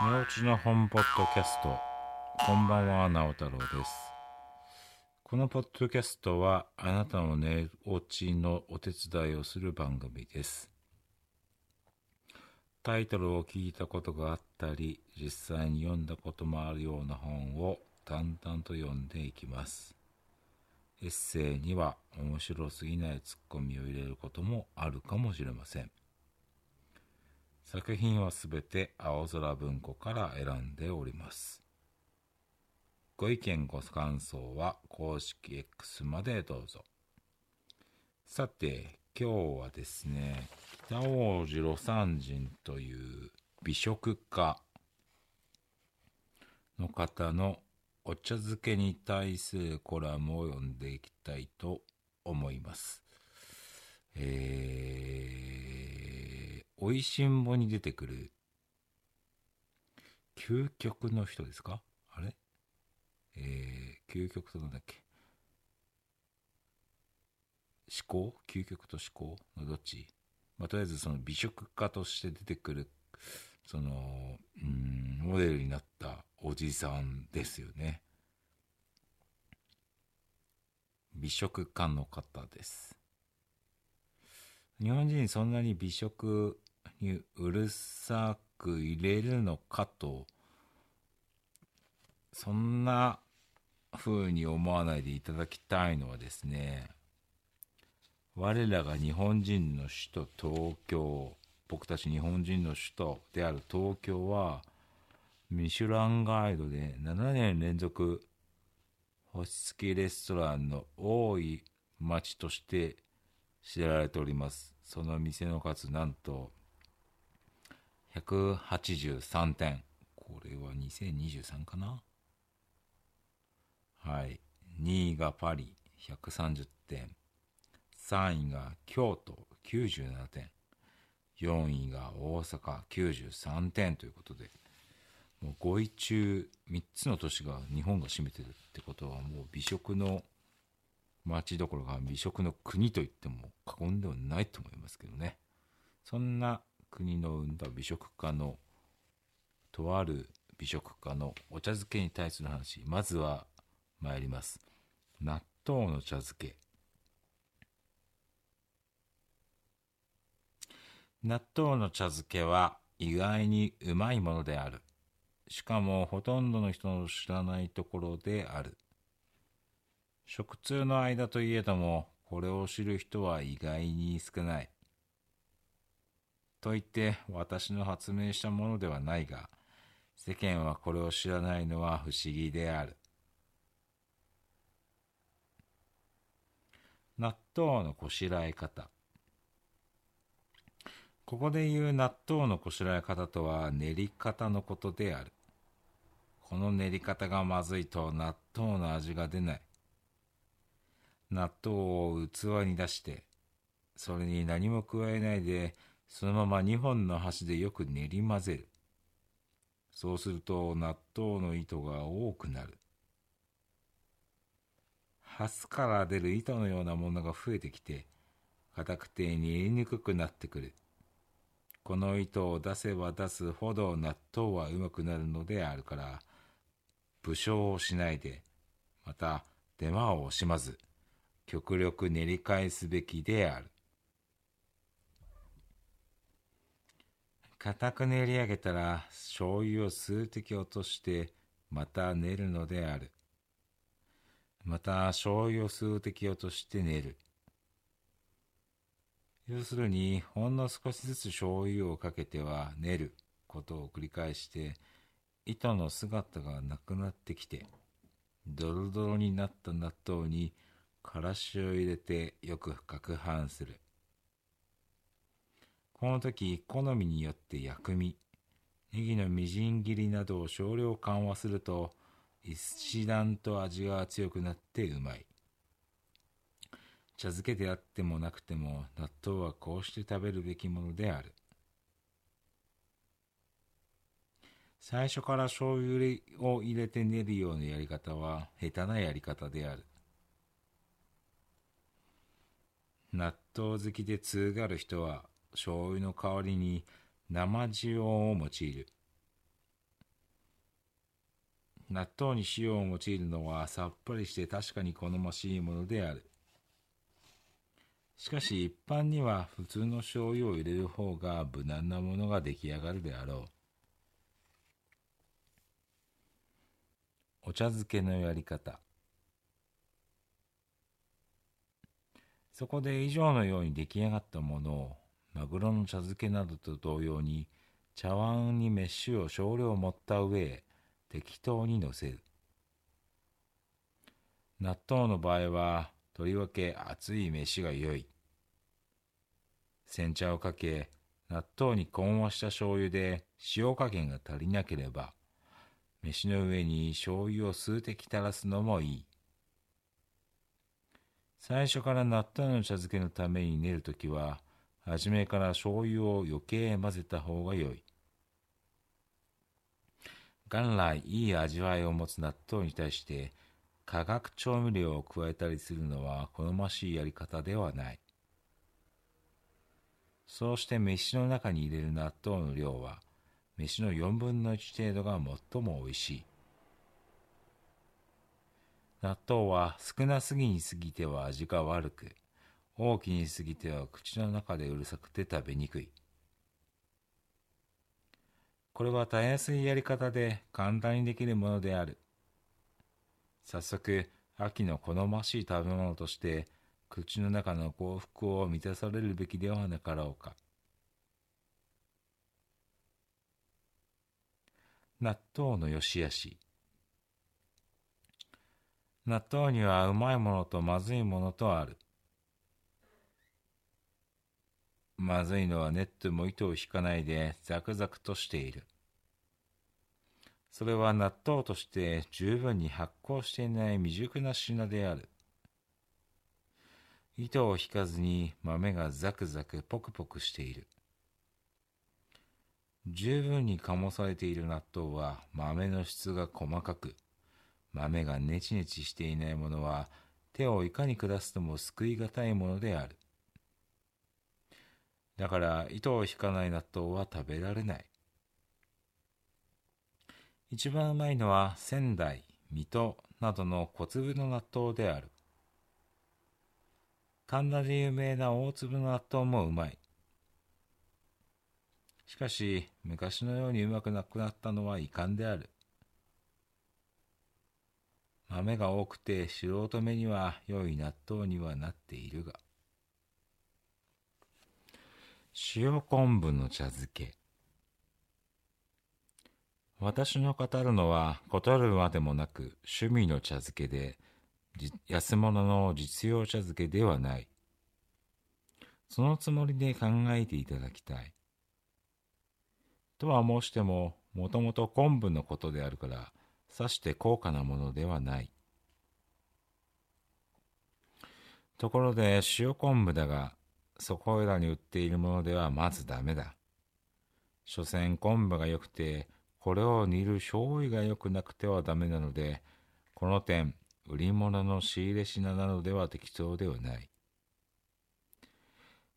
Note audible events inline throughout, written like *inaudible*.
寝落ちの本ポッドキャスト。こんばんは直太郎です。このポッドキャストはあなたの寝落ちのお手伝いをする番組です。タイトルを聞いたことがあったり実際に読んだこともあるような本を淡々と読んでいきます。エッセイには面白すぎないツッコミを入れることもあるかもしれません。作品はすべて青空文庫から選んでおりますご意見ご感想は公式 X までどうぞさて今日はですね北王子魯山人という美食家の方のお茶漬けに対するコラムを読んでいきたいと思います。えー、おいしんぼに出てくる究極の人ですか？あれ？えー、究極となんだっけ？思考？究極と思考？のどっち？まあ、とりあえずその美食家として出てくるそのうんモデルになったおじさんですよね。美食家の方です。日本人そんなに美食にうるさく入れるのかとそんな風に思わないでいただきたいのはですね我らが日本人の首都東京僕たち日本人の首都である東京はミシュランガイドで7年連続星付きレストランの多い町として知られております。その店の数なんと183店これは2023かな？はい。2位がパリ130点。3位が京都97点。4位が大阪93点ということで。もう5位中3つの都市が日本が占めてるってことはもう美食の町どころか美食の国といっても過言ではないと思いますけどね。そんな国の生んだ美食家のとある美食家のお茶漬けに対する話まずは参ります納豆の茶漬け納豆の茶漬けは意外にうまいものである。しかもほとんどの人の知らないところである。食通の間といえども、これを知る人は意外に少ない。と言って私の発明したものではないが、世間はこれを知らないのは不思議である。納豆のこしらえ方。ここで言う納豆のこしらえ方とは練り方のことである。この練り方がまずいと納豆の味が出ない。納豆を器に出して、それに何も加えないで、そのまま2本の箸でよく練り混ぜる。そうすると納豆の糸が多くなる。ハスから出る糸のようなものが増えてきて、硬くて煮えにくくなってくる。この糸を出せば出すほど納豆はうまくなるのであるから、武将をしないで、また手間を惜しまず、極力練り返すべきである。固く練り上げたら醤油を数滴落としてまた練るのである。また醤油を数滴落として練る。要するに、ほんの少しずつ醤油をかけては練ることを繰り返して、糸の姿がなくなってきて、ドロドロになった納豆にからしを入れてよく攪拌する。この時、好みによって薬味、ネギのみじん切りなどを少量緩和すると、一段と味が強くなってうまい。茶漬けであってもなくても納豆はこうして食べるべきものである。最初から醤油を入れて練るようなやり方は下手なやり方である。納豆好きで通がる人は醤油の代わりに生塩を用いる。納豆に塩を用いるのはさっぱりして確かに好ましいものである。しかし一般には普通の醤油を入れる方が無難なものが出来上がるであろう。お茶漬けのやり方。そこで以上のように出来上がったものをマグロの茶漬けなどと同様に茶碗に飯を少量盛った上へ適当にのせる。納豆の場合はとりわけ熱い飯が良い。煎茶をかけ、納豆に混和した醤油で塩加減が足りなければ、飯の上に醤油を数滴垂らすのもいい。最初から納豆の茶漬けのために練るときは、初めから醤油を余計混ぜた方が良い。元来いい味わいを持つ納豆に対して化学調味料を加えたりするのは好ましいやり方ではない。そうして飯の中に入れる納豆の量は、飯の4分の1程度が最も美味しい。納豆は少なすぎに過ぎては味が悪く、大きに過ぎては口の中でうるさくて食べにくい。これはたやすいやり方で簡単にできるものである。早速、秋の好ましい食べ物として、口の中の幸福を満たされるべきではなかろうか。納豆の良し悪し。納豆にはうまいものとまずいものとある。まずいのはネットも糸を引かないでザクザクとしている。それは納豆として十分に発酵していない未熟な品である。糸を引かずに豆がザクザクポクポクしている。十分に醸されている納豆は豆の質が細かく、豆がネチネチしていないものは手をいかに下すとも救いがたいものである。だから糸を引かない納豆は食べられない。一番うまいのは仙台、水戸などの小粒の納豆である。神田で有名な大粒の納豆もうまい。しかし、昔のようにうまくなくなったのは遺憾である。豆が多くて素人目には良い納豆にはなっているが。塩昆布の茶漬け。私の語るのは、断るまでもなく趣味の茶漬けで、安物の実用茶漬けではない。そのつもりで考えていただきたい。とは申しても、もともと昆布のことであるから、さして高価なものではない。ところで塩昆布だが、そこらに売っているものではまずダメだ。所詮昆布が良くて、これを煮る醤油が良くなくてはダメなので、この点、売り物の仕入れ品なのでは適当ではない。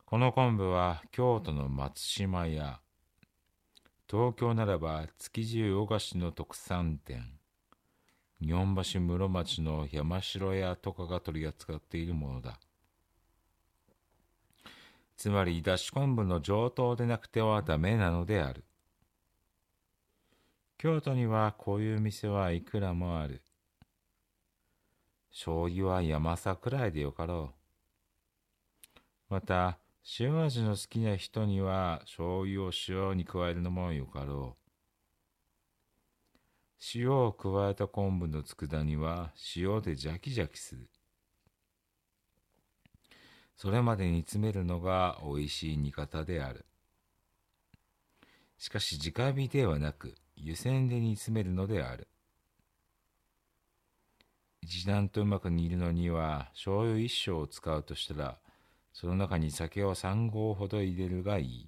この昆布は京都の松島屋、東京ならば築地魚河岸の特産店、日本橋室町の山城屋とかが取り扱っているものだ。つまり、だし昆布の上等でなくてはダメなのである。京都にはこういう店はいくらもある。醤油は山さくらいでよかろう。また、塩味の好きな人には醤油を塩に加えるのもよかろう。塩を加えた昆布の佃煮は塩でジャキジャキする。それまで煮詰めるのが美味しい煮方である。しかし直火ではなく湯煎で煮詰めるのである。一段とうまく煮るのには醤油一升を使うとしたら、その中に酒を三合ほど入れるがいい。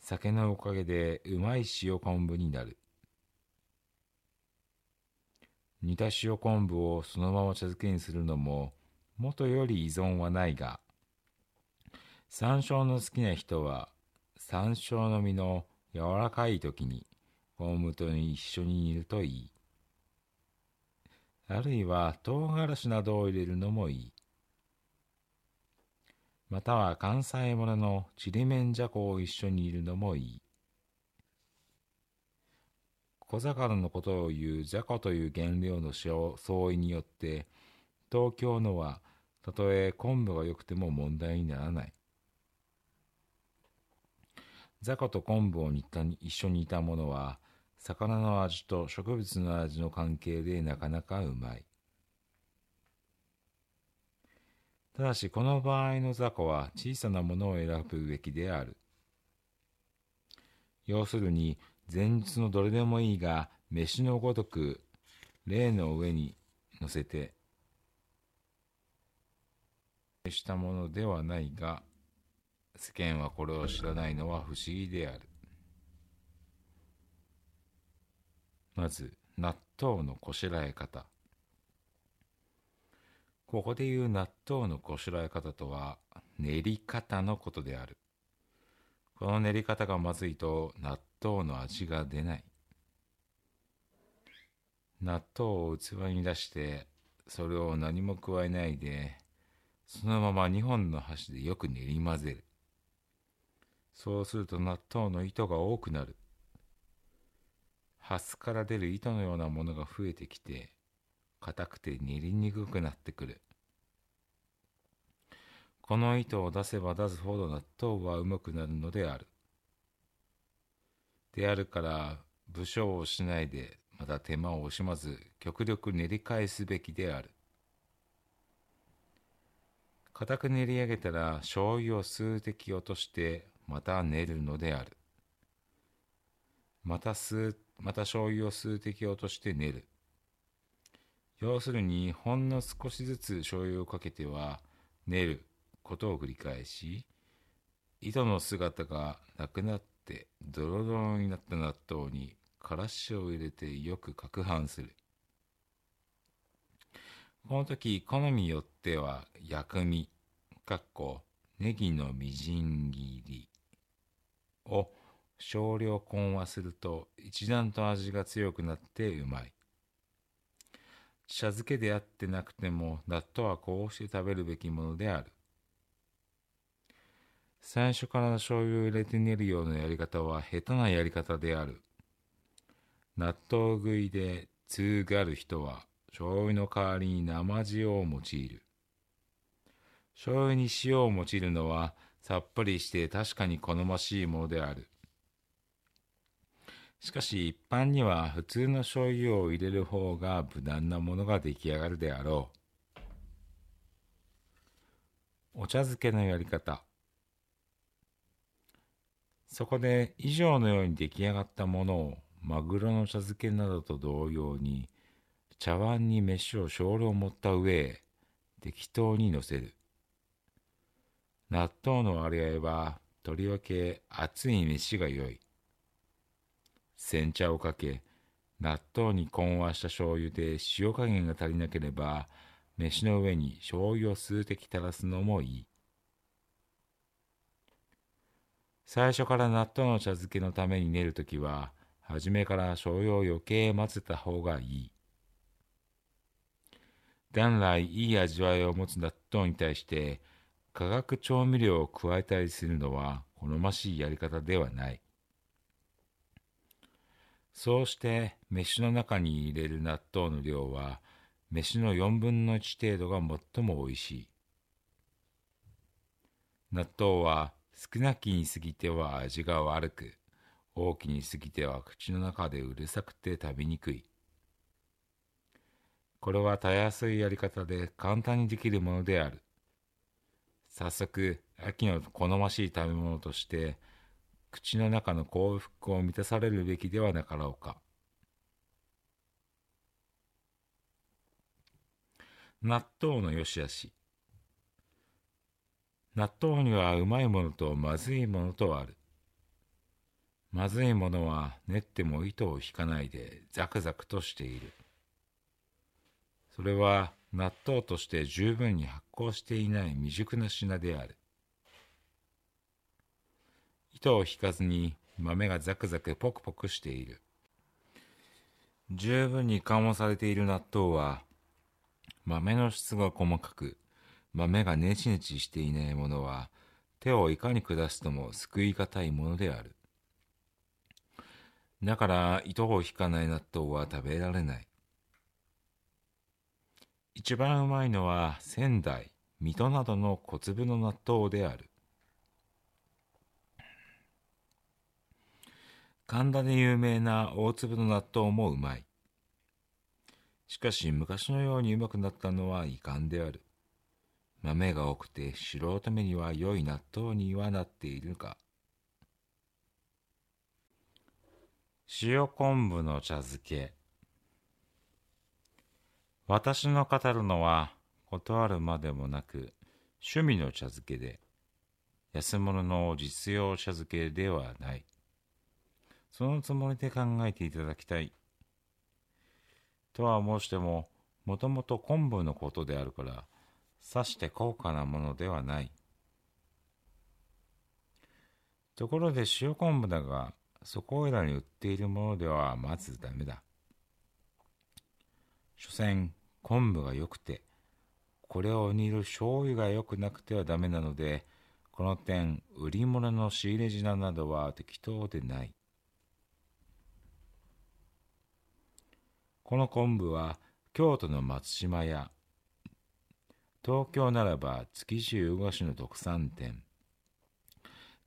酒のおかげでうまい塩昆布になる。煮た塩昆布をそのまま茶漬けにするのも元より依存はないが、山椒の好きな人は山椒の実の柔らかい時に昆布と一緒に煮るといい。あるいは唐辛子などを入れるのもいい。または関西もののちりめんじゃこを一緒に煮るのもいい。小魚のことを言うじゃこという原料の相違によって東京のはたとえ昆布が良くても問題にならない。雑魚と昆布を煮た一緒に煮たものは魚の味と植物の味の関係でなかなかうまい。ただしこの場合の雑魚は小さなものを選ぶべきである。要するに前日のどれでもいいが飯のごとく例の上に乗せてしたものではないが世間はこれを知らないのは不思議である。まず納豆のこしらえ方。ここでいう納豆のこしらえ方とは練り方のことである。この練り方がまずいと納豆の味が出ない。納豆を器に出してそれを何も加えないでそのまま2本の箸でよく練り混ぜるそうすると納豆の糸が多くなるハスから出る糸のようなものが増えてきて硬くて練りにくくなってくるこの糸を出せば出すほど納豆はうまくなるのである。であるから武将をしないでまた手間を惜しまず極力練り返すべきである。固く練り上げたら醤油を数滴落としてまた練るのである。また数また醤油を数滴落として練る。要するにほんの少しずつ醤油をかけては練ることを繰り返し糸の姿がなくなってドロドロになった納豆にからしを入れてよく攪拌するこの時好みによっては薬味かっこネギのみじん切り。を少量混和すると一段と味が強くなってうまい。茶漬けであってなくても納豆はこうして食べるべきものである。最初から醤油を入れて練るようなやり方は下手なやり方である。納豆食いで通がる人は醤油の代わりに生塩を用いる。醤油に塩を用いるのはさっぱりして確かに好ましいものである。しかし一般には普通の醤油を入れる方が無難なものが出来上がるであろう。お茶漬けのやり方。そこで以上のように出来上がったものをマグロの茶漬けなどと同様に茶碗に飯を少量盛った上へ適当にのせる。納豆の割合はとりわけ熱い飯が良い。煎茶をかけ、納豆に混和した醤油で塩加減が足りなければ、飯の上に醤油を数滴垂らすのもいい。最初から納豆の茶漬けのために練るときは、初めから醤油を余計混ぜた方がいい。元来いい味わいを持つ納豆に対して化学調味料を加えたりするのは好ましいやり方ではない。そうして飯の中に入れる納豆の量は飯の4分の1程度が最もおいしい。納豆は少なきに過ぎては味が悪く、大きに過ぎては口の中でうるさくて食べにくい。これはたやすいやり方で簡単にできるものである。早速、秋の好ましい食べ物として、口の中の幸福を満たされるべきではなかろうか。納豆の良し悪し。納豆にはうまいものとまずいものとある。まずいものは練っても糸を引かないでザクザクとしている。それは納豆として十分に発酵していない未熟な品である。糸を引かずに豆がザクザクポクポクしている。十分に緩和されている納豆は豆の質が細かく豆がネチネチしていないものは手をいかに下すとも救い難いものであるだから糸を引かない納豆は食べられない一番うまいのは仙台水戸などの小粒の納豆である。神田で有名な大粒の納豆もうまい。しかし昔のようにうまくなったのは遺憾である。豆が多くて素人目には良い納豆にはなっているが。塩昆布の茶漬け。私の語るのは断るまでもなく趣味の茶漬けで安物の実用茶漬けではない。そのつもりで考えていただきたい。とは申してももともと昆布のことであるからさして高価なものではない。ところで塩昆布だがそこいらに売っているものではまずダメだ。所詮昆布が良くてこれを煮る醤油が良くなくてはダメなのでこの点売り物の仕入れ品などは適当でない。この昆布は京都の松島屋東京ならば築地魚河岸の特産店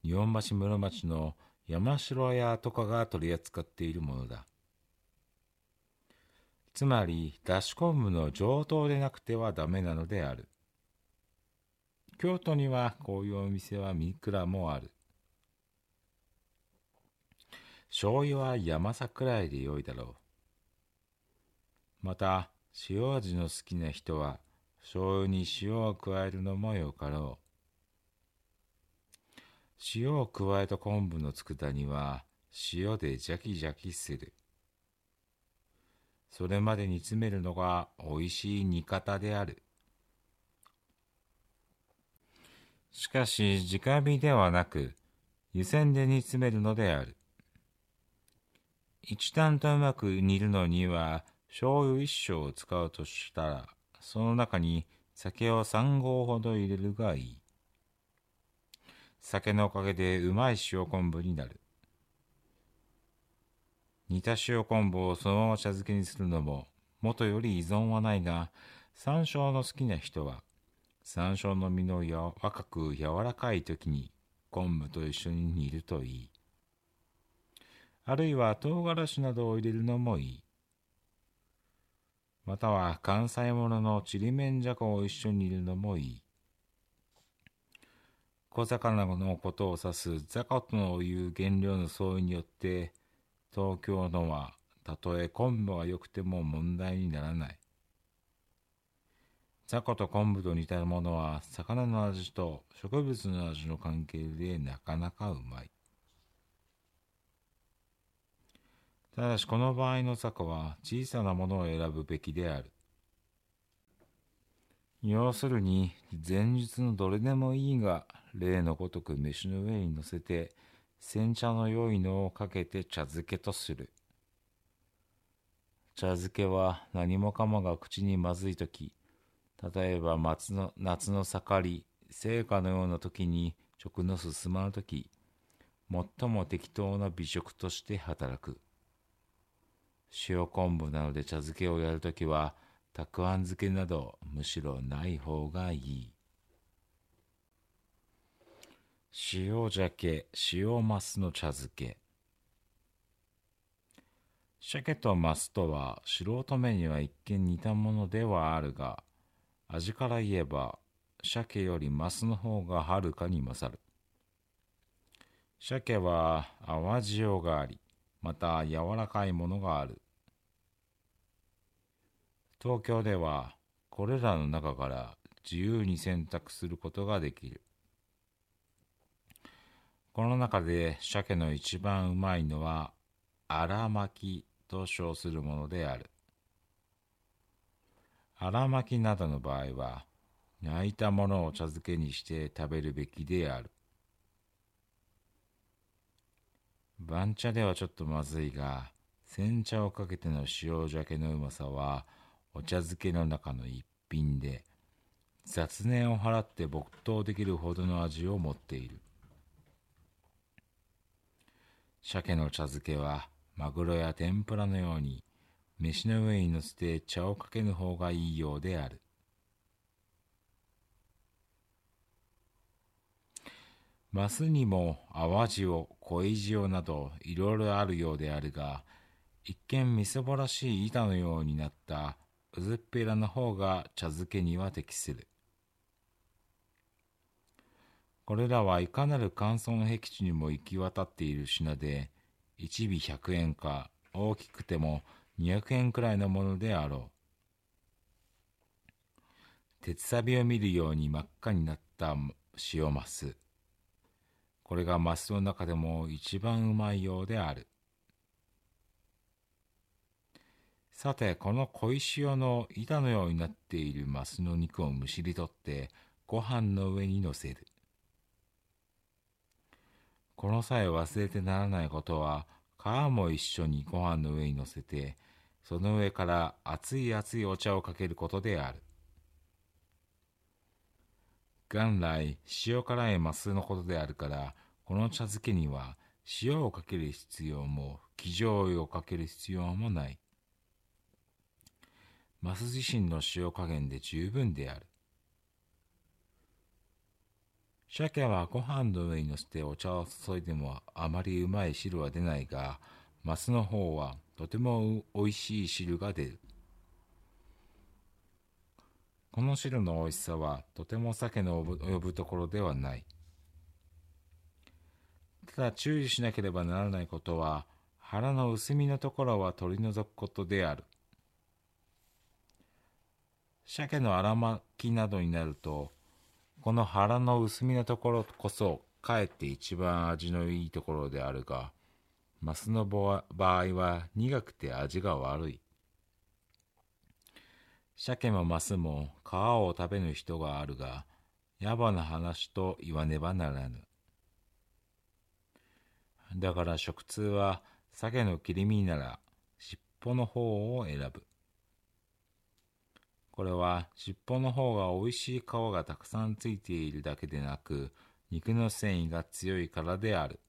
日本橋室町の山城屋とかが取り扱っているものだ。つまりだし昆布の上等でなくてはダメなのである。京都にはこういうお店は三倉もある。醤油は山桜井でよいだろう。また塩味の好きな人は醤油に塩を加えるのもよかろう。塩を加えた昆布の佃煮は塩でジャキジャキする。それまで煮詰めるのがおいしい煮方である。しかし、直火ではなく、湯煎で煮詰めるのである。一段とうまく煮るのには、醤油一升を使うとしたら、その中に酒を三合ほど入れるがいい。酒のおかげでうまい塩昆布になる。煮た塩昆布をそのまま茶漬けにするのも、元より依存はないが、山椒の好きな人は、山椒の実のや若く柔らかい時に昆布と一緒に煮るといい。あるいは唐辛子などを入れるのもいい。または関西もののちりめんじゃこを一緒に煮るのもいい。小魚のことを指す雑魚という原料の相違によって東京のはたとえ昆布が良くても問題にならない。雑魚と昆布と似たものは魚の味と植物の味の関係でなかなかうまい。ただしこの場合の雑魚は小さなものを選ぶべきである。要するに前日のどれでもいいが例のごとく飯の上に乗せて煎茶の良いのをかけて茶漬けとする。茶漬けは何もかもが口にまずい時例えば夏の夏の盛り成果のような時に食の進まぬ時最も適当な美食として働く。塩昆布などで茶漬けをやるときはたくあん漬けなどむしろない方がいい。塩鮭、塩マスの茶漬け。鮭とマスとは素人目には一見似たものではあるが、味から言えば鮭よりマスの方がはるかに勝る。鮭は淡塩があり、また柔らかいものがある。東京ではこれらの中から自由に選択することができる。この中で鮭の一番うまいのは荒巻きと称するものである。荒巻きなどの場合は焼いたものを茶漬けにして食べるべきである。番茶ではちょっとまずいが煎茶をかけての塩鮭のうまさはお茶漬けの中の一品で雑念を払って没頭できるほどの味を持っている。鮭の茶漬けはマグロや天ぷらのように飯の上に乗せて茶をかけぬ方がいいようであるマスにも淡塩、濃い塩などいろいろあるようであるが、一見みそぼらしい板のようになったうずっぺらの方が茶漬けには適する。これらはいかなる乾燥の僻地にも行き渡っている品で、一尾百円か大きくても二百円くらいのものであろう。鉄サビを見るように真っ赤になった塩マス。これがマスの中でも一番うまいようである。さて、この小石塩の板のようになっているマスの肉をむしり取ってご飯の上に乗せる。この際忘れてならないことは、皮も一緒にご飯の上に乗せて、その上から熱い熱いお茶をかけることである。元来、塩辛いマスのことであるから、この茶漬けには塩をかける必要も、生醤油をかける必要もない。マス自身の塩加減で十分である。鮭はご飯の上に乗せてお茶を注いでもあまりうまい汁は出ないが、マスの方はとてもおいしい汁が出る。この汁のおいしさはとても鮭の及ぶところではない。ただ注意しなければならないことは、腹の薄みのところは取り除くことである。鮭の荒巻きなどになると、この腹の薄みのところこそ、かえって一番味のいいところであるが、マスの場合は苦くて味が悪い。鮭もマスも皮を食べぬ人があるが、野暮な話と言わねばならぬ。だから食通は鮭の切り身なら尻尾の方を選ぶ。これは尻尾の方が美味しい皮がたくさんついているだけでなく、肉の繊維が強いからである。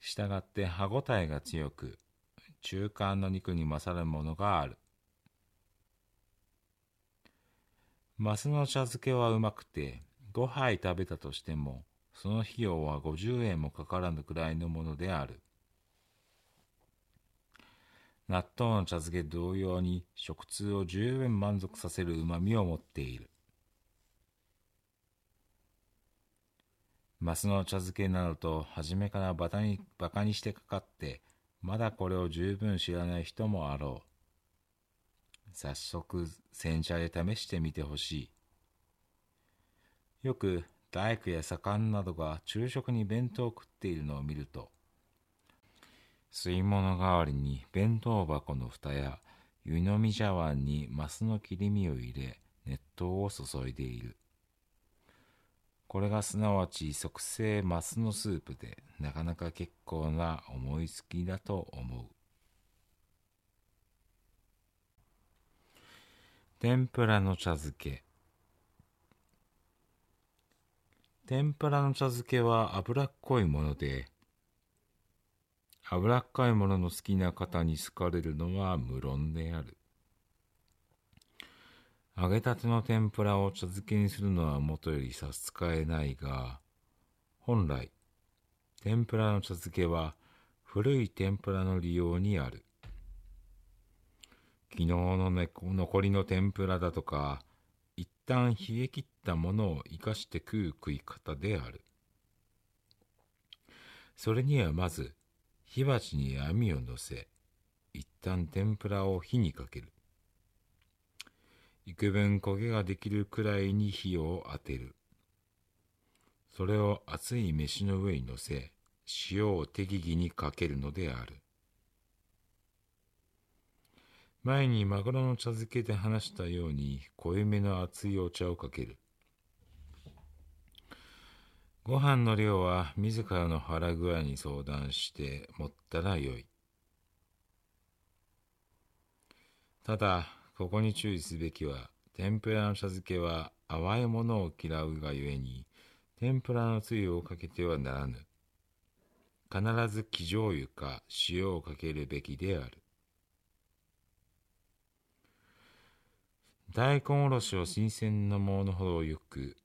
したがって歯ごたえが強く、中間の肉に勝るものがある。マスの茶漬けはうまくて、5杯食べたとしても、その費用は50円もかからぬくらいのものである。納豆の茶漬け同様に食通を十分満足させる旨味を持っている。マスの茶漬けなどと初めからバカにバカにしてかかって、まだこれを十分知らない人もあろう。早速、煎茶で試してみてほしい。よく大工や盛んなどが昼食に弁当を食っているのを見ると、吸い物代わりに弁当箱の蓋や湯飲み茶碗にマスの切り身を入れ、熱湯を注いでいる。これがすなわち即成マスのスープで、なかなか結構な思いつきだと思う。天ぷらの茶漬け。天ぷらの茶漬けは脂っこいもので、脂っこいものの好きな方に好かれるのは無論である。揚げたての天ぷらを茶漬けにするのはもとより差し支えないが、本来、天ぷらの茶漬けは古い天ぷらの利用にある。昨日の、ね、残りの天ぷらだとか、一旦冷え切ったものを生かして食う食い方である。それにはまず、火鉢に網を乗せ、一旦天ぷらを火にかける。幾分焦げができるくらいに火を当てる。それを熱い飯の上に乗せ、塩を適宜にかけるのである。前にマグロの茶漬けで話したように濃いめの熱いお茶をかける。ご飯の量は自らの腹具合に相談して持ったらよい。ただ、ここに注意すべきは、天ぷらの茶漬けは淡いものを嫌うがゆえに、天ぷらのつゆをかけてはならぬ。必ず生醤油か塩をかけるべきである。大根おろしを新鮮なものほどよく、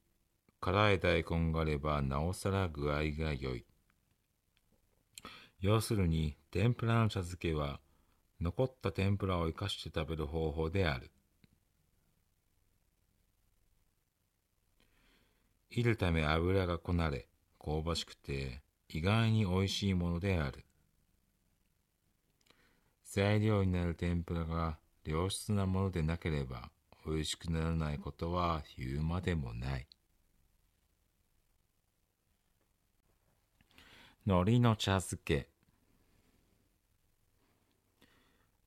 辛い大根があればなおさら具合が良い。要するに、天ぷらの茶漬けは、残った天ぷらを生かして食べる方法である。いるため油がこなれ、香ばしくて、意外に美味しいものである。材料になる天ぷらが良質なものでなければ、美味しくならないことは言うまでもない。海苔の茶漬け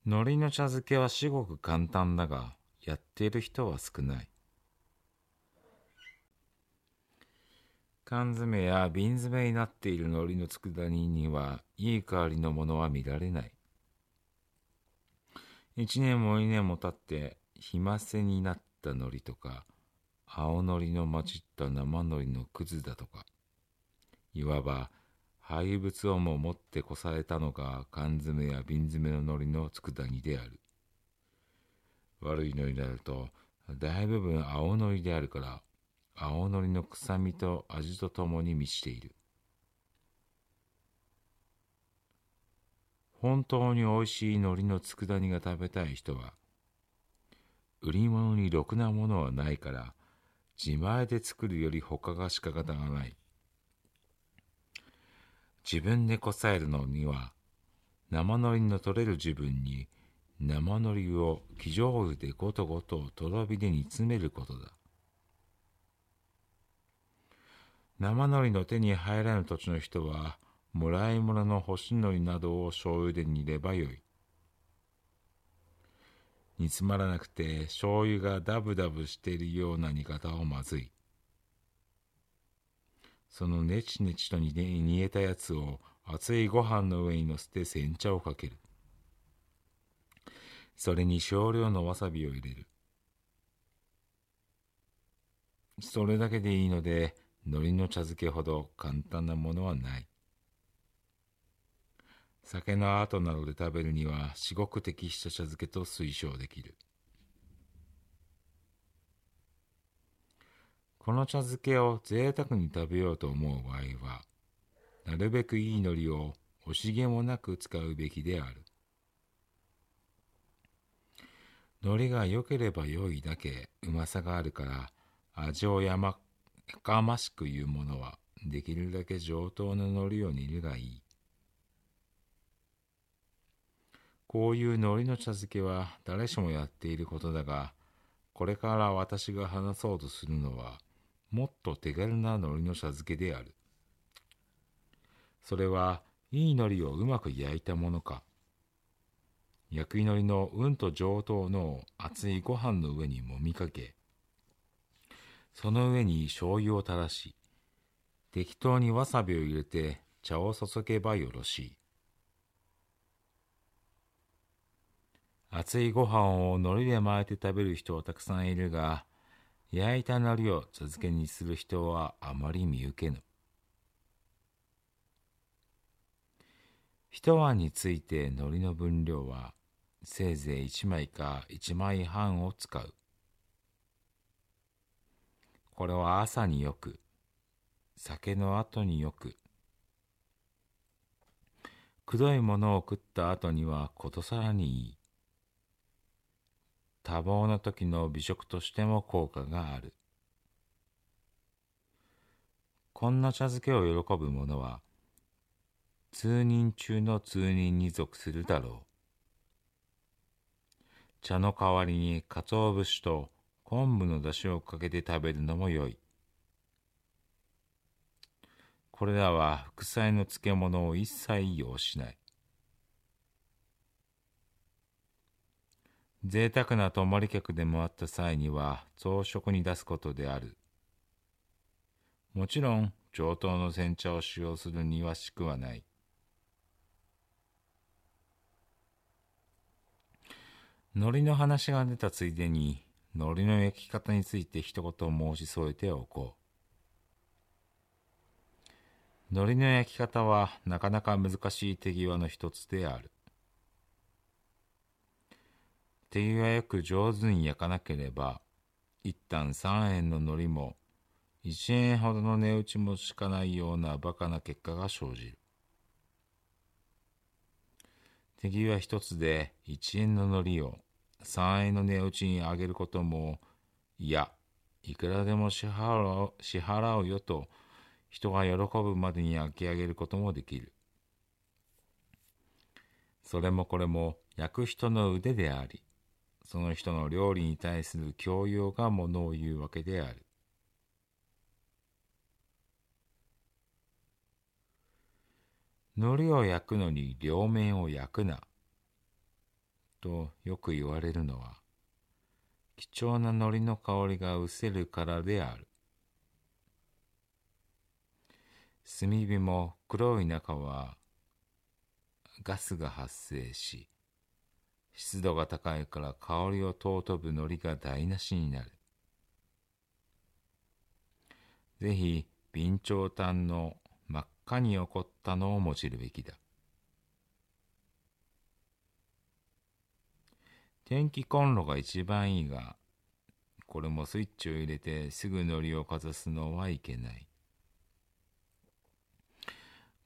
海苔の茶漬けは至極簡単だが、やっている人は少ない。缶詰や瓶詰になっている海苔の佃煮にはいい香りのものは見られない。一年も二年も経ってひませになった海苔とか、青のりの混じった生海苔のくずだとか、いわば廃物をも持ってこされたのが缶詰や瓶詰の海苔の佃煮である。悪いのになると、大部分青のりであるから、青のりの臭みと味とともに満ちている。本当においしい海苔の佃煮が食べたい人は、売り物にろくなものはないから、自前で作るより他が仕方がない。自分でこさえるのには、生海苔の取れる自分に生海苔を生醤油でごとごととろ火で煮詰めることだ。生海苔の手に入らぬ土地の人は、もらい物の干し海苔などを醤油で煮ればよい。煮詰まらなくて醤油がダブダブしているような煮方はまずい。そのネチネチと煮えたやつを熱いご飯の上に乗せて煎茶をかける。それに少量のわさびを入れる。それだけでいいので、海苔の茶漬けほど簡単なものはない。酒の後などで食べるには至極適した茶漬けと推奨できる。この茶漬けを贅沢に食べようと思う場合は、なるべくいい海苔を惜しげもなく使うべきである。海苔が良ければ良いだけうまさがあるから、味をやまかましく言うものは、できるだけ上等の海苔を煮るがいい。こういう海苔の茶漬けは誰しもやっていることだが、これから私が話そうとするのは、もっと手軽な海苔の茶漬けである。それは、いい海苔をうまく焼いたものか、焼き海苔のうんと上等の熱いご飯の上にもみかけ、その上に醤油を垂らし、適当にわさびを入れて茶を注げばよろしい。熱いご飯を海苔で巻いて食べる人はたくさんいるが、焼いた海苔を茶漬けにする人はあまり見受けぬ。一碗について海苔の分量は、せいぜい一枚か一枚半を使う。これは朝によく、酒の後によく、くどいものを食った後にはことさらにいい。多忙な時の美食としても効果がある。こんな茶漬けを喜ぶ者は、通人中の通人に属するだろう。茶の代わりに鰹節と昆布の出汁をかけて食べるのもよい。これらは副菜の漬物を一切要しない。贅沢な泊まり客でもあった際には朝食に出すことである。もちろん上等の煎茶を使用するにはしくはない。海苔の話が出たついでに海苔の焼き方について一言申し添えておこう。海苔の焼き方はなかなか難しい手際の一つである。手際よく上手に焼かなければ一旦3円の海苔も1円ほどの値打ちもしかないようなバカな結果が生じる。手際一つで1円の海苔を3円の値打ちに上げることもいやいくらでも支払う支払うよと人が喜ぶまでに焼き上げることもできる。それもこれも焼く人の腕でありその人の料理に対する教養がものを言うわけである。海苔を焼くのに両面を焼くなとよく言われるのは貴重な海苔の香りが失せるからである。炭火も黒い中はガスが発生し湿度が高いから香りを尊ぶ海苔が台無しになる。ぜひ備長炭の真っ赤に起こったのを用いるべきだ。電気コンロが一番いいがこれもスイッチを入れてすぐ海苔をかざすのはいけない。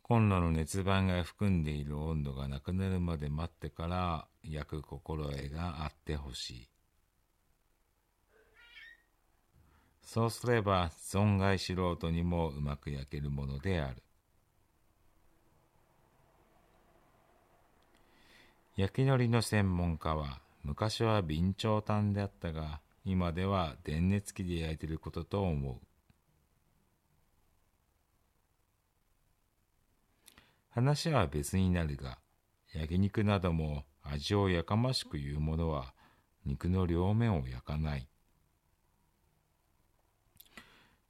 コンロの熱板が含んでいる温度がなくなるまで待ってから焼く心得があってほしい。そうすれば存外素人にもうまく焼けるものである。焼き海苔の専門家は昔は備長炭であったが今では電熱器で焼いていることと思う。話は別になるが焼肉なども味をやかましく言うものは肉の両面を焼かない。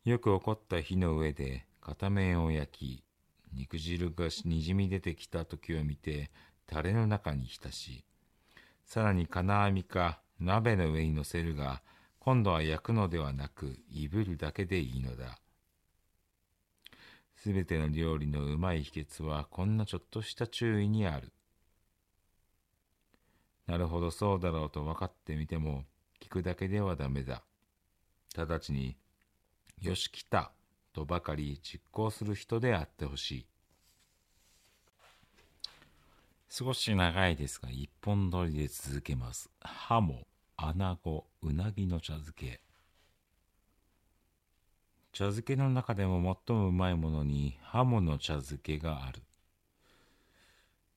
よく起こった火の上で片面を焼き肉汁がにじみ出てきた時を見てタレの中に浸しさらに金網か鍋の上に乗せるが今度は焼くのではなくいぶるだけでいいのだ。すべての料理のうまい秘訣はこんなちょっとした注意にある。なるほどそうだろうと分かってみても聞くだけではダメだ。直ちに、よし来たとばかり実行する人であってほしい。少し長いですが一本取りで続けます。ハモ、アナゴ、ウナギの茶漬け。茶漬けの中でも最もうまいものにハモの茶漬けがある。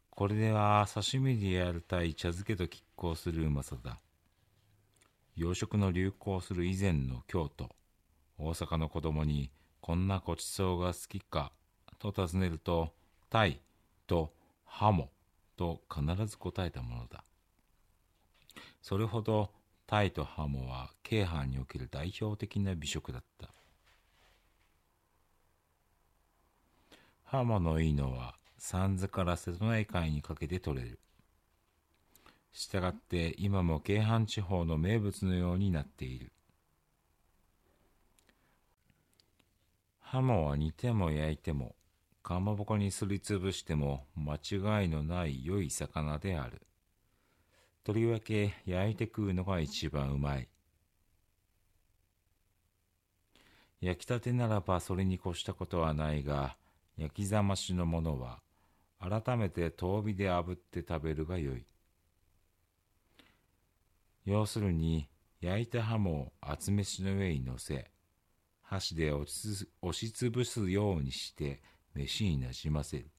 これでは刺身でやりたい茶漬けと拮抗するうまさだ。洋食の流行する以前の京都、大阪の子供にこんなごちそうが好きかと尋ねると、タイとハモと必ず答えたものだ。それほどタイとハモは京阪における代表的な美食だった。ハモのいいのは三途から瀬戸内海にかけて取れる。したがって今も京阪地方の名物のようになっている。ハモは煮ても焼いても、かまぼこにすりつぶしても間違いのない良い魚である。とりわけ焼いて食うのが一番うまい。焼きたてならばそれに越したことはないが、焼きざましのものは改めて遠火で炙って食べるがよい。要するに焼いたハモを厚飯の上に乗せ箸で押しつぶすようにして飯になじませる。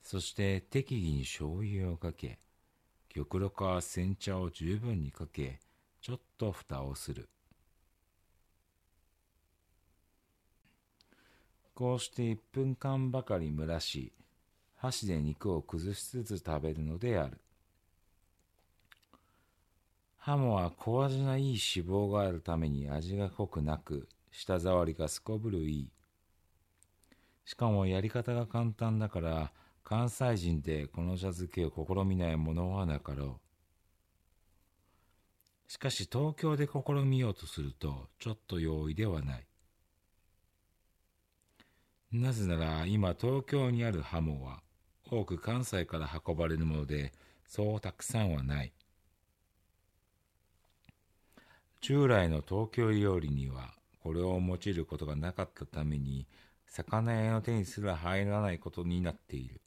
そして適宜に醤油をかけ玉露か煎茶を十分にかけちょっと蓋をする。こうして1分間ばかり蒸らし、箸で肉を崩しつつ食べるのである。ハモは小味ないい脂肪があるために味が濃くなく、舌触りがすこぶるいい。しかもやり方が簡単だから、関西人でこの茶漬けを試みないものはなかろう。しかし東京で試みようとすると、ちょっと容易ではない。なぜなら今東京にあるハモは多く関西から運ばれるものでそうたくさんはない。従来の東京料理にはこれを用いることがなかったために魚屋の手にすら入らないことになっている。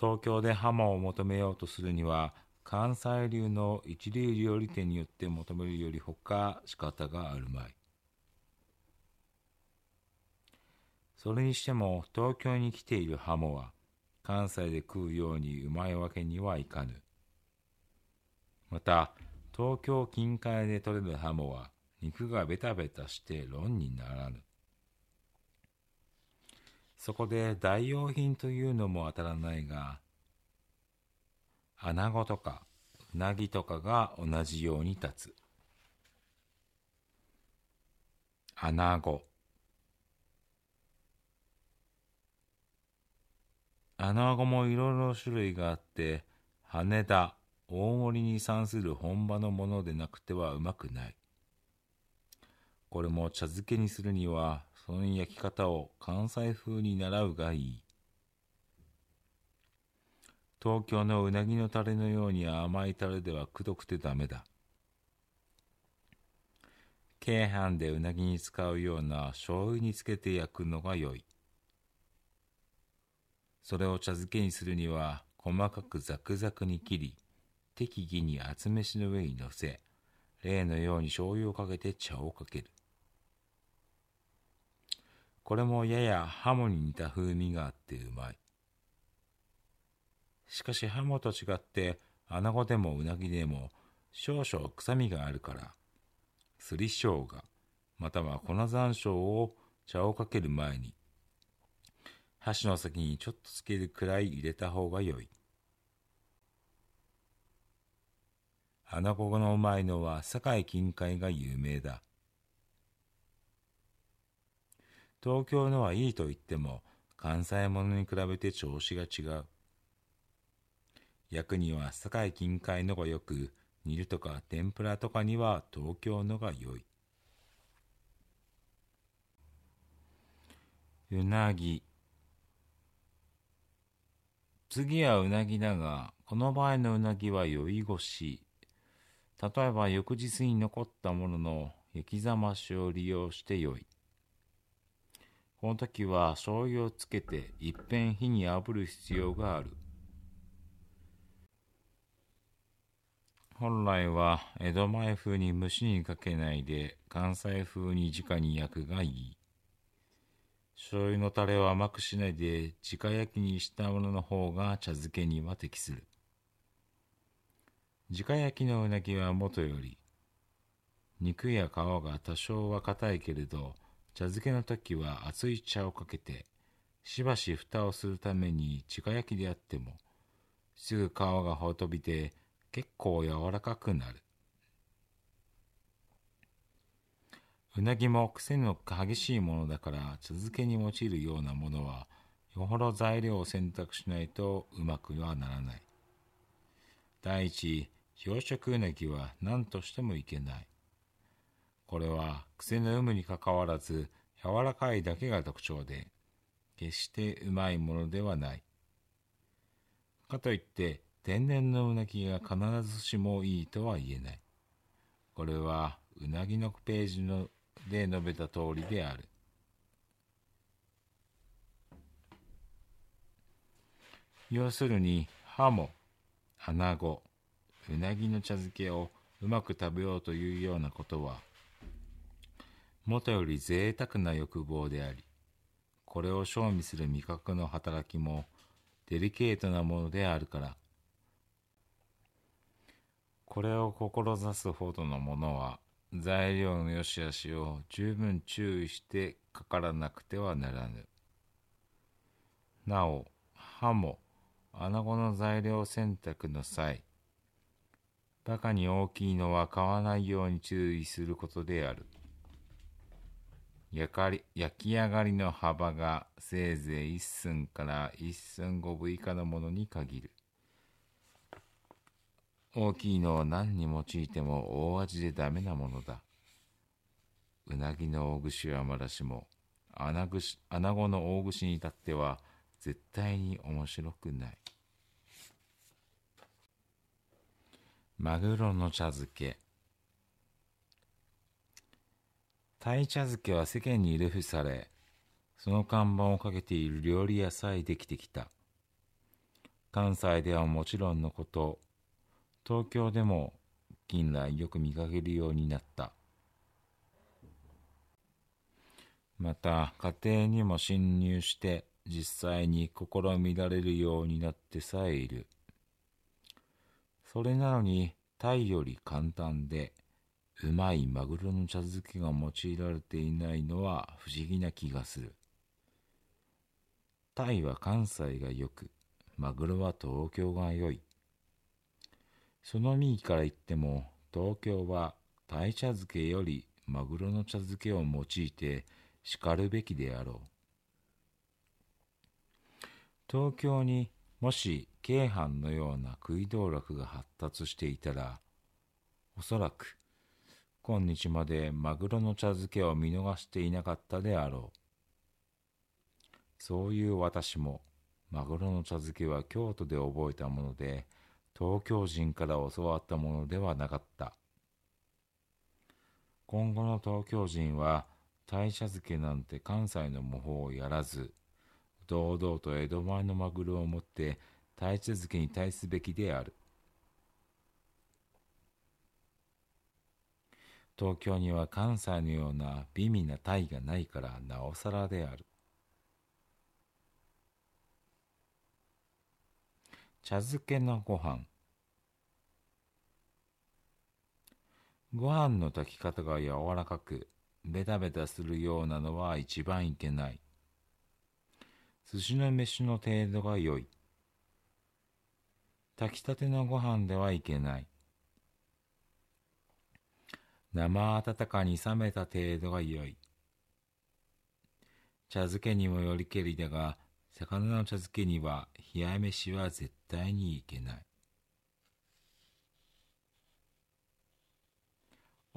東京でハモを求めようとするには関西流の一流料理店によって求めるよりほか仕方があるまい。それにしても東京に来ているハモは関西で食うようにうまいわけにはいかぬ。また東京近海で取れるハモは肉がベタベタして論にならぬ。そこで代用品というのも当たらないが、穴子とかうなぎとかが同じように立つ。穴子。穴子もいろいろ種類があって、羽田、大盛りに産する本場のものでなくてはうまくない。これも茶漬けにするには、その焼き方を関西風に習うがいい。東京のうなぎのタレのように甘いタレではくどくてダメだ。京阪でうなぎに使うような醤油につけて焼くのが良い。それを茶漬けにするには細かくザクザクに切り適宜に厚飯の上に乗せ例のように醤油をかけて茶をかける。これもややハモに似た風味があってうまい。しかしハモと違って穴子でもうなぎでも少々臭みがあるからすり生姜または粉山椒を茶をかける前に箸の先にちょっとつけるくらい入れた方が良い。穴子のうまいのは堺近海が有名だ。東京のはいいと言っても関西ものに比べて調子が違う。焼くには堺近海のがよく、煮るとか天ぷらとかには東京のが良い。うなぎ次はうなぎだが、この場合のうなぎは酔い腰。例えば翌日に残ったものの焼きざましを利用してよい。この時は醤油をつけていっぺん火に炙る必要がある。本来は江戸前風に蒸しにかけないで関西風に直に焼くがいい。醤油のタレを甘くしないで直焼きにしたものの方が茶漬けには適する。直焼きのうなぎはもとより、肉や皮が多少は硬いけれど、茶漬けの時は熱い茶をかけて、しばし蓋をするために直焼きであっても、すぐ皮がほとびて結構柔らかくなる。うなぎも癖の激しいものだから茶漬けに用いるようなものはよほど材料を選択しないとうまくはならない。第一、養殖うなぎは何としてもいけない。これは癖の有無にかかわらず柔らかいだけが特徴で、決してうまいものではない。かといって天然のうなぎが必ずしもいいとは言えない。これはうなぎのページので述べた通りである。要するに、ハモ、穴子、うなぎの茶漬けをうまく食べようというようなことは、もとより贅沢な欲望であり、これを賞味する味覚の働きもデリケートなものであるから、これを志すほどのものは材料の良し悪しを十分注意してかからなくてはならぬ。なお、歯も穴子の材料選択の際、バカに大きいのは買わないように注意することである。焼き上がりの幅がせいぜい1寸から1寸5分以下のものに限る大きいのを何に用いても大味でダメなものだ。うなぎの大串はまだしも穴子の大串に至っては絶対に面白くない。マグロの茶漬け。鯛茶漬けは世間に流布されその看板をかけている料理屋さえできてきた。関西ではもちろんのこと東京でも近来よく見かけるようになった。また家庭にも侵入して実際に試みられるようになってさえいる。それなのにタイより簡単でうまいマグロの茶漬けが用いられていないのは不思議な気がする。タイは関西がよくマグロは東京が良い。その右から言っても東京はタイ茶漬けよりマグロの茶漬けを用いてしかるべきであろう。東京にもし京阪のような食い道楽が発達していたらおそらく今日までマグロの茶漬けを見逃していなかったであろう。そういう私もマグロの茶漬けは京都で覚えたもので東京人から教わったものではなかった。今後の東京人は鯛茶漬けなんて関西の模倣をやらず堂々と江戸前のマグロを持って鯛茶漬けに対すべきである。東京には関西のような美味な鯛がないからなおさらである。茶漬けのご飯ご飯の炊き方が柔らかくベタベタするようなのは一番いけない。寿司の飯の程度が良い。炊きたてのご飯ではいけない。生温かに冷めた程度が良い。茶漬けにもよりけりだが魚の茶漬けには冷や飯は絶対にいけない。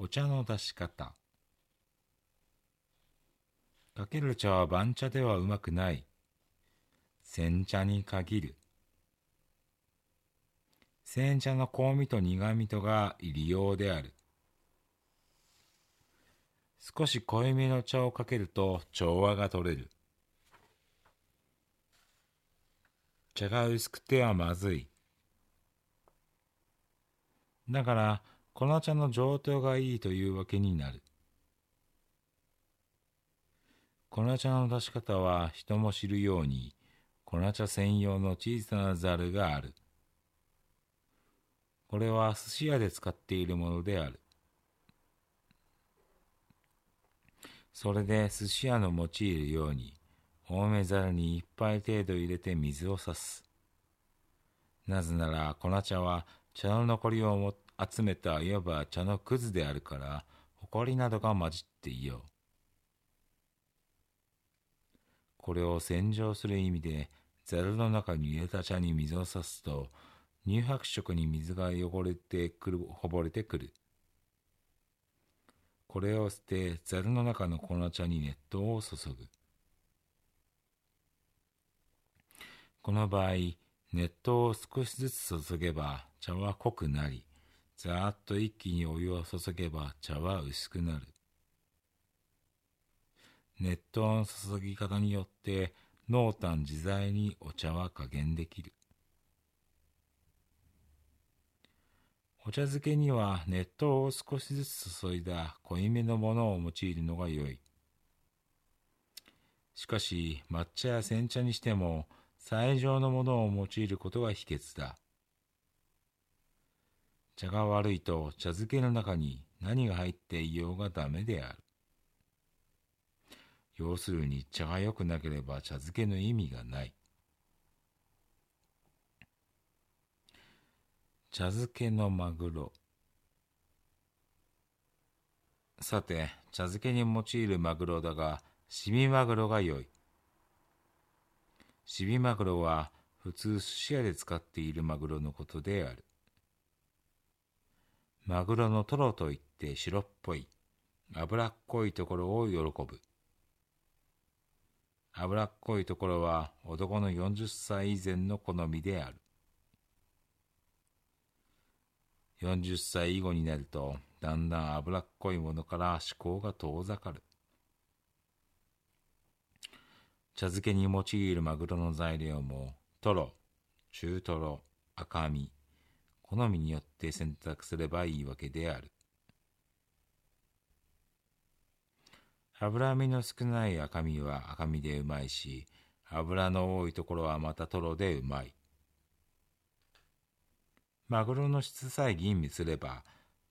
お茶の出し方。かける茶は番茶ではうまくない。煎茶に限る。煎茶の香味と苦味とが入り用である。少し濃いめの茶をかけると調和が取れる。茶が薄くてはまずい。だから、粉茶の上等がいいというわけになる。粉茶の出し方は人も知るように、粉茶専用の小さなザルがある。これは寿司屋で使っているものである。それで寿司屋の用いるように、多め皿に一杯程度入れて水を差す。なぜなら粉茶は茶の残りをも集めたいわば茶のくずであるから、埃などが混じっていよう。これを洗浄する意味で、ざるの中に入れた茶に水を差すと、乳白色に水が汚れてくる、こぼれてくる。これを捨て、ざるの中の粉茶に熱湯を注ぐ。この場合、熱湯を少しずつ注げば茶は濃くなり、ざーっと一気にお湯を注げば茶は薄くなる。熱湯の注ぎ方によって濃淡自在にお茶は加減できる。お茶漬けには熱湯を少しずつ注いだ濃いめのものを用いるのが良い。しかし抹茶や煎茶にしても最上のものを用いることが秘訣だ。茶が悪いと茶漬けの中に何が入っていようがダメである。要するに茶が良くなければ茶漬けの意味がない。茶漬けのマグロ。さて、茶漬けに用いるマグロだが、シビマグロが良い。シビマグロは普通寿司屋で使っているマグロのことである。マグロのトロといって白っぽい、脂っこいところを喜ぶ。脂っこいところは男の40歳以前の好みである。40歳以後になると、だんだん脂っこいものから思考が遠ざかる。茶漬けに用いるマグロの材料も、トロ、中トロ、赤身、好みによって選択すればいいわけである。脂身の少ない赤身は赤身でうまいし、脂の多いところはまたトロでうまい。マグロの質さえ吟味すれば、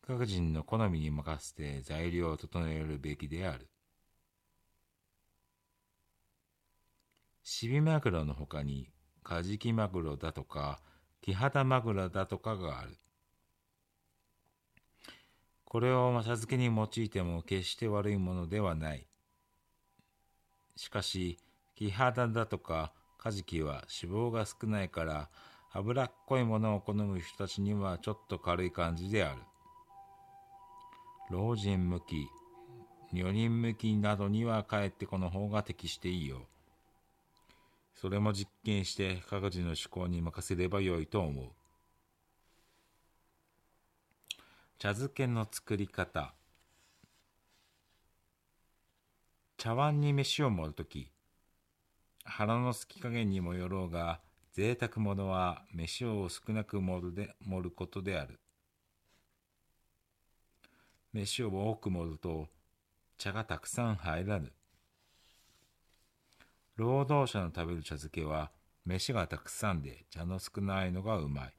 各人の好みに任せて材料を整えるべきである。シビマグロのほかに、カジキマグロだとか、キハダマグロだとかがある。これを茶漬けに用いても決して悪いものではない。しかし、キハダだとかカジキは脂肪が少ないから脂っこいものを好む人たちにはちょっと軽い感じである。老人向き、女人向きなどにはかえってこの方が適していいよ。それも実験して各自の思考に任せればよいと思う。茶漬けの作り方。茶碗に飯を盛るとき、腹のすき加減にもよろうが、贅沢者は飯を少なく盛るで盛ることである。飯を多く盛ると茶がたくさん入らぬ。労働者の食べる茶漬けは、飯がたくさんで茶の少ないのがうまい。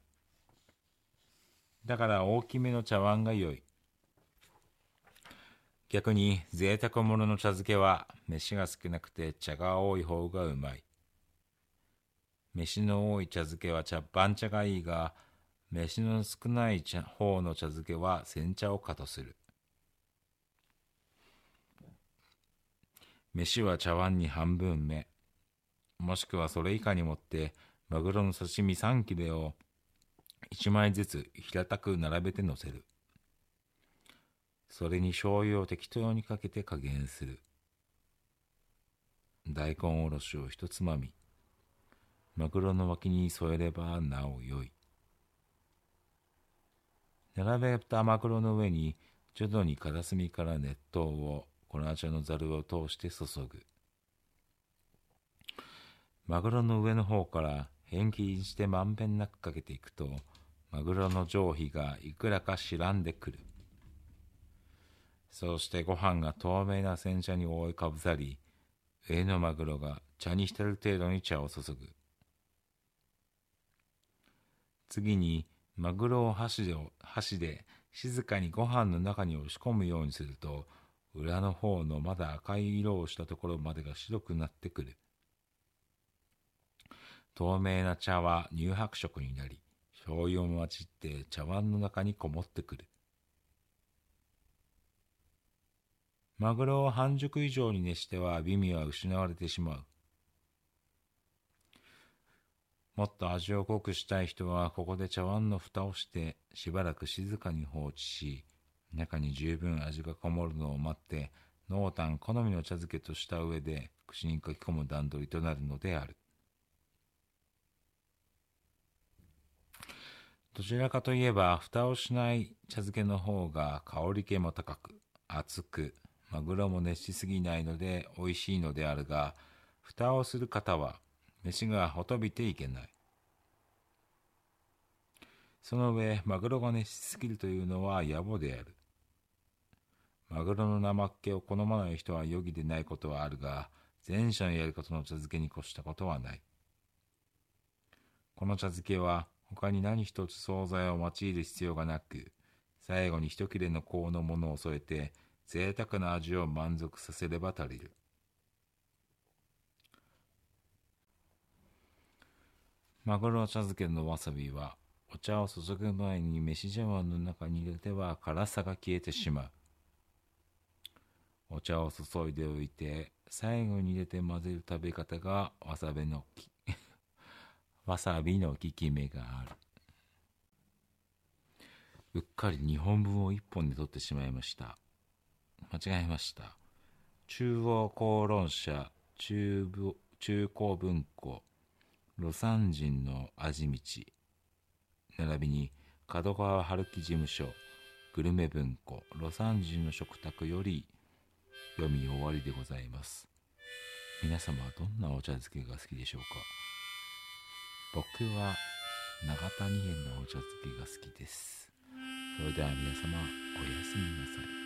だから大きめの茶碗が良い。逆に贅沢者の茶漬けは飯が少なくて茶が多い方がうまい。飯の多い茶漬けは茶番茶がいいが、飯の少ない茶方の茶漬けは煎茶をかとする。飯は茶碗に半分目、もしくはそれ以下にもって、マグロの刺身3切れを1枚ずつ平たく並べて乗せる。それに醤油を適当にかけて加減する。大根おろしを一つまみ、マグロの脇に添えればなお良い。並べたマグロの上に徐々に片隅から熱湯を粉茶のざるを通して注ぐ。マグロの上の方から変気してまんべんなくかけていくと、マグロの上皮がいくらか白んでくる。そしてご飯が透明な煎茶に覆いかぶさり、上のマグロが茶に浸る程度に茶を注ぐ。次に、マグロを箸で箸で静かにご飯の中に押し込むようにすると、裏の方のまだ赤い色をしたところまでが白くなってくる。透明な茶は乳白色になり、醤油も混じって茶碗の中にこもってくる。マグロを半熟以上に熱しては美味は失われてしまう。もっと味を濃くしたい人はここで茶碗の蓋をしてしばらく静かに放置し、中に十分味がこもるのを待って、濃淡好みの茶漬けとした上で口に書き込む段取りとなるのである。どちらかといえば、蓋をしない茶漬けの方が香り気も高く、熱く、マグロも熱しすぎないので美味しいのであるが、蓋をする方は、飯がほとびていけない。その上、マグロが熱しすぎるというのは野暮である。マグロの生っ気を好まない人は余儀でないことはあるが、前者のやり方の茶漬けに越したことはない。この茶漬けは他に何一つ惣菜を用いる必要がなく、最後に一切れの香のものを添えて、贅沢な味を満足させれば足りる。マグロ茶漬けのわさびは、お茶を注ぐ前に飯茶碗の中に入れては辛さが消えてしまう。お茶を注いでおいて最後に入れて混ぜる食べ方がわさびのき *laughs* わさびの効き目がある。うっかり2本分を1本で取ってしまいました。間違えました。中央公論社中部中高文庫魯山人の味道。並びに角川春樹事務所グルメ文庫魯山人の食卓より読み終わりでございます。皆様はどんなお茶漬けが好きでしょうか？僕は長谷園のお茶漬けが好きです。それでは皆様おやすみなさい。